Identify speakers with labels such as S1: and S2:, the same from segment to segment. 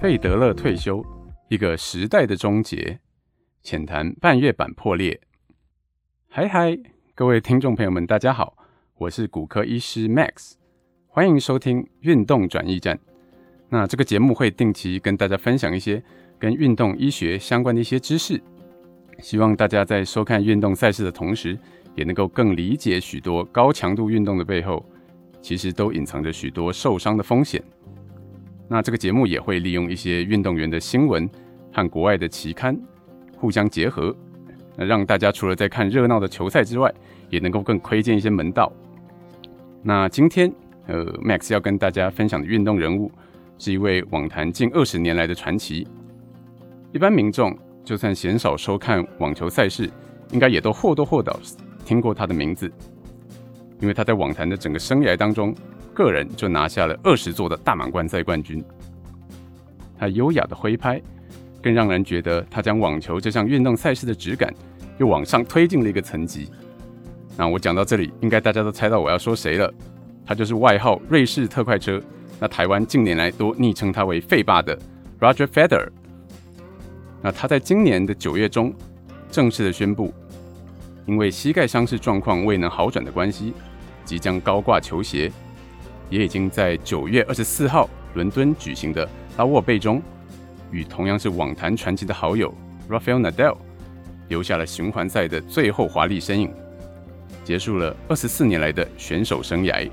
S1: 费德勒退休，一个时代的终结。浅谈半月板破裂。嗨嗨，各位听众朋友们，大家好，我是骨科医师 Max，欢迎收听运动转驿站。那这个节目会定期跟大家分享一些跟运动医学相关的一些知识，希望大家在收看运动赛事的同时，也能够更理解许多高强度运动的背后，其实都隐藏着许多受伤的风险。那这个节目也会利用一些运动员的新闻和国外的期刊互相结合，那让大家除了在看热闹的球赛之外，也能够更窥见一些门道。那今天，呃，Max 要跟大家分享的运动人物是一位网坛近二十年来的传奇。一般民众就算鲜少收看网球赛事，应该也都或多或少听过他的名字，因为他在网坛的整个生涯当中。个人就拿下了二十座的大满贯赛冠军。他优雅的挥拍，更让人觉得他将网球这项运动赛事的质感又往上推进了一个层级。那我讲到这里，应该大家都猜到我要说谁了。他就是外号瑞士特快车，那台湾近年来都昵称他为费爸的 Roger Federer。那他在今年的九月中正式的宣布，因为膝盖伤势状况未能好转的关系，即将高挂球鞋。也已经在九月二十四号伦敦举行的拉沃杯中，与同样是网坛传奇的好友 Rafael Nadal 留下了循环赛的最后华丽身影，结束了二十四年来的选手生涯。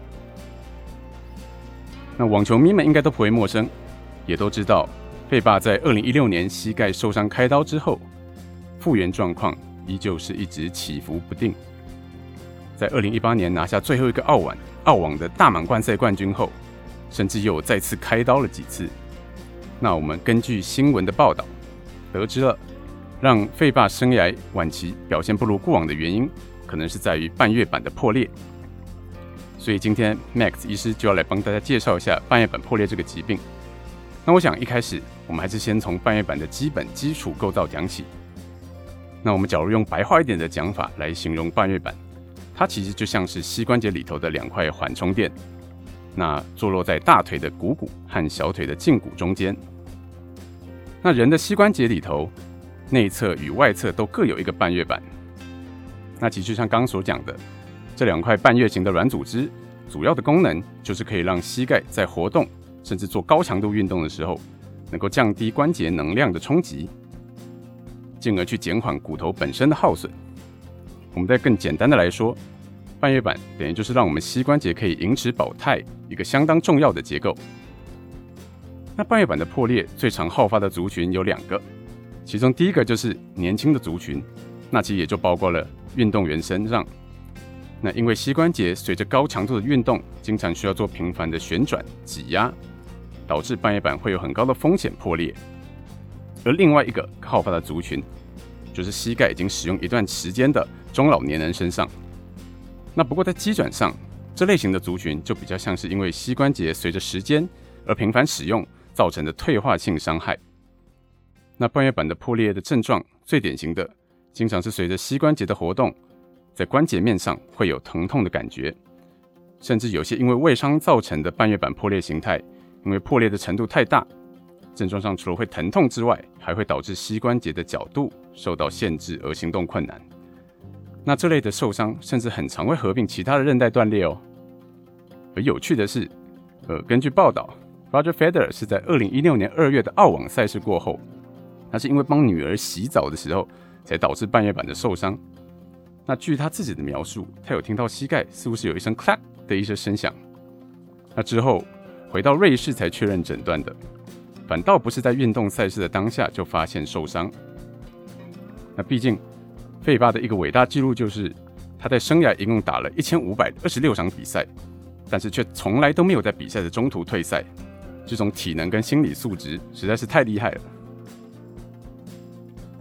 S1: 那网球迷们应该都不会陌生，也都知道费爸在二零一六年膝盖受伤开刀之后，复原状况依旧是一直起伏不定。在二零一八年拿下最后一个澳网。澳网的大满贯赛冠军后，甚至又再次开刀了几次。那我们根据新闻的报道，得知了让费爸生涯晚期表现不如过往的原因，可能是在于半月板的破裂。所以今天 Max 医师就要来帮大家介绍一下半月板破裂这个疾病。那我想一开始我们还是先从半月板的基本基础构造讲起。那我们假如用白话一点的讲法来形容半月板。它其实就像是膝关节里头的两块缓冲垫，那坐落在大腿的股骨和小腿的胫骨中间。那人的膝关节里头，内侧与外侧都各有一个半月板。那其实就像刚所讲的，这两块半月形的软组织，主要的功能就是可以让膝盖在活动甚至做高强度运动的时候，能够降低关节能量的冲击，进而去减缓骨头本身的耗损。我们再更简单的来说，半月板等于就是让我们膝关节可以维持保态一个相当重要的结构。那半月板的破裂最常好发的族群有两个，其中第一个就是年轻的族群，那其实也就包括了运动员身上。那因为膝关节随着高强度的运动，经常需要做频繁的旋转挤压，导致半月板会有很高的风险破裂。而另外一个好发的族群，就是膝盖已经使用一段时间的中老年人身上。那不过在肌转上，这类型的族群就比较像是因为膝关节随着时间而频繁使用造成的退化性伤害。那半月板的破裂的症状最典型的，经常是随着膝关节的活动，在关节面上会有疼痛的感觉，甚至有些因为外伤造成的半月板破裂形态，因为破裂的程度太大。症状上除了会疼痛之外，还会导致膝关节的角度受到限制而行动困难。那这类的受伤甚至很常会合并其他的韧带断裂哦。而有趣的是，呃，根据报道，Roger Federer 是在二零一六年二月的澳网赛事过后，他是因为帮女儿洗澡的时候才导致半月板的受伤。那据他自己的描述，他有听到膝盖似乎是有一声 clap 的一声声响。那之后回到瑞士才确认诊断的。反倒不是在运动赛事的当下就发现受伤。那毕竟，费巴的一个伟大记录就是他在生涯一共打了一千五百二十六场比赛，但是却从来都没有在比赛的中途退赛。这种体能跟心理素质实在是太厉害了。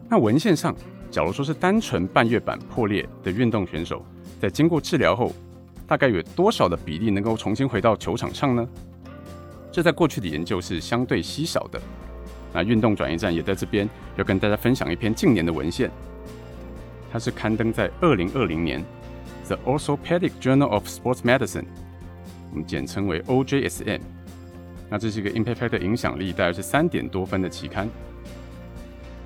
S1: 那文献上，假如说是单纯半月板破裂的运动选手，在经过治疗后，大概有多少的比例能够重新回到球场上呢？这在过去的研究是相对稀少的。那运动转移站也在这边要跟大家分享一篇近年的文献，它是刊登在二零二零年《The Orthopedic Journal of Sports Medicine》，我们简称为 OJSM。那这是一个 Impact 的影响力大概是三点多分的期刊。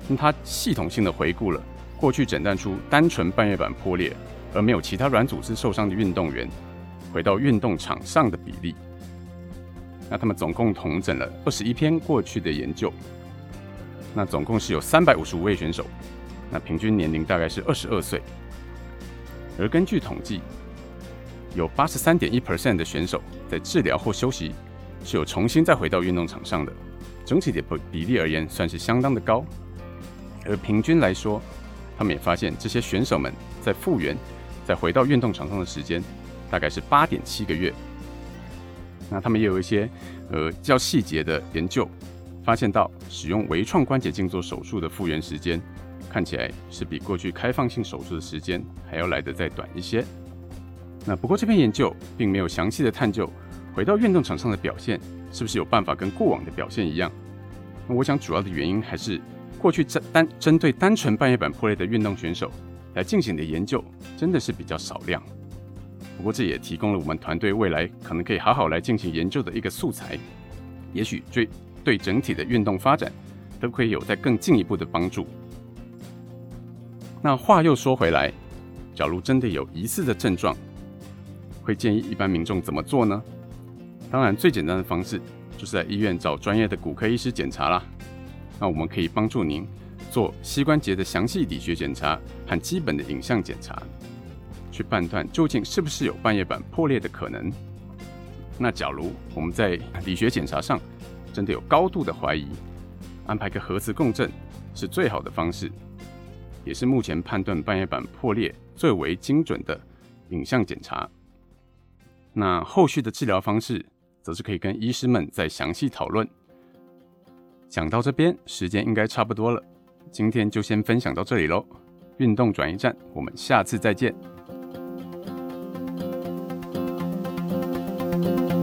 S1: 那它系统性的回顾了过去诊断出单纯半月板破裂而没有其他软组织受伤的运动员回到运动场上的比例。那他们总共统整了二十一篇过去的研究。那总共是有三百五十五位选手，那平均年龄大概是二十二岁。而根据统计，有八十三点一 percent 的选手在治疗或休息是有重新再回到运动场上的，整体的比例而言算是相当的高。而平均来说，他们也发现这些选手们在复原、再回到运动场上的时间大概是八点七个月。那他们也有一些呃较细节的研究，发现到使用微创关节镜做手术的复原时间，看起来是比过去开放性手术的时间还要来得再短一些。那不过这篇研究并没有详细的探究回到运动场上的表现是不是有办法跟过往的表现一样。那我想主要的原因还是。过去针单针对单纯半月板破裂的运动选手来进行的研究，真的是比较少量。不过这也提供了我们团队未来可能可以好好来进行研究的一个素材，也许对对整体的运动发展都可以有在更进一步的帮助。那话又说回来，假如真的有疑似的症状，会建议一般民众怎么做呢？当然，最简单的方式就是在医院找专业的骨科医师检查啦。那我们可以帮助您做膝关节的详细理学检查和基本的影像检查，去判断究竟是不是有半月板破裂的可能。那假如我们在理学检查上真的有高度的怀疑，安排个核磁共振是最好的方式，也是目前判断半月板破裂最为精准的影像检查。那后续的治疗方式，则是可以跟医师们再详细讨论。讲到这边，时间应该差不多了，今天就先分享到这里喽。运动转移站，我们下次再见。Thank you.